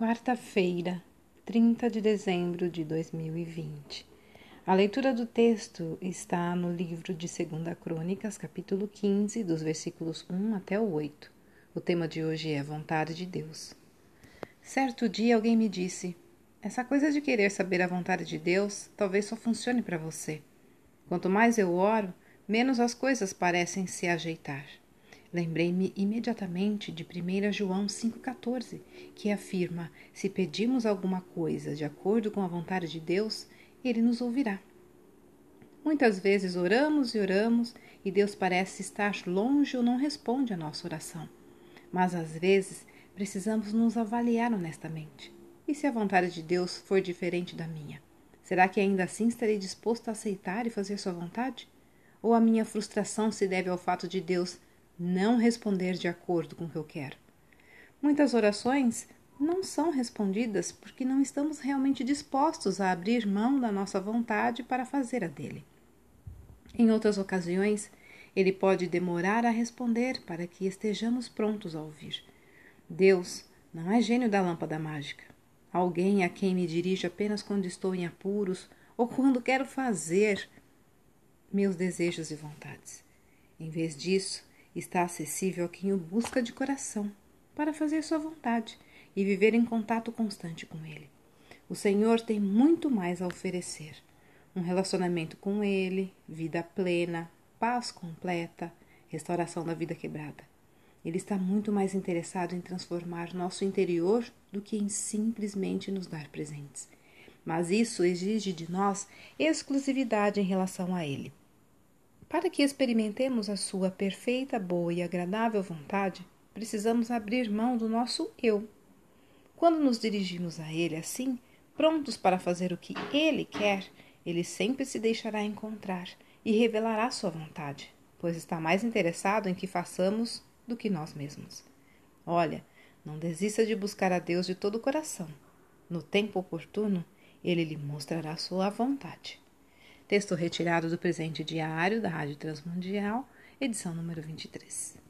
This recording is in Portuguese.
Quarta-feira, 30 de dezembro de 2020. A leitura do texto está no livro de 2 Crônicas, capítulo 15, dos versículos 1 até o 8. O tema de hoje é Vontade de Deus. Certo dia alguém me disse: Essa coisa de querer saber a vontade de Deus talvez só funcione para você. Quanto mais eu oro, menos as coisas parecem se ajeitar. Lembrei-me imediatamente de 1 João 5,14, que afirma: Se pedirmos alguma coisa de acordo com a vontade de Deus, Ele nos ouvirá. Muitas vezes oramos e oramos e Deus parece estar longe ou não responde a nossa oração. Mas às vezes precisamos nos avaliar honestamente. E se a vontade de Deus for diferente da minha? Será que ainda assim estarei disposto a aceitar e fazer Sua vontade? Ou a minha frustração se deve ao fato de Deus não responder de acordo com o que eu quero. Muitas orações não são respondidas porque não estamos realmente dispostos a abrir mão da nossa vontade para fazer a dele. Em outras ocasiões, ele pode demorar a responder para que estejamos prontos a ouvir. Deus não é gênio da lâmpada mágica, alguém a quem me dirijo apenas quando estou em apuros ou quando quero fazer meus desejos e vontades. Em vez disso, está acessível a quem o busca de coração, para fazer sua vontade e viver em contato constante com Ele. O Senhor tem muito mais a oferecer: um relacionamento com Ele, vida plena, paz completa, restauração da vida quebrada. Ele está muito mais interessado em transformar nosso interior do que em simplesmente nos dar presentes. Mas isso exige de nós exclusividade em relação a Ele. Para que experimentemos a sua perfeita, boa e agradável vontade, precisamos abrir mão do nosso eu. Quando nos dirigimos a Ele assim, prontos para fazer o que Ele quer, Ele sempre se deixará encontrar e revelará sua vontade, pois está mais interessado em que façamos do que nós mesmos. Olha, não desista de buscar a Deus de todo o coração. No tempo oportuno, Ele lhe mostrará sua vontade. Texto retirado do presente diário da Rádio Transmundial, edição número 23.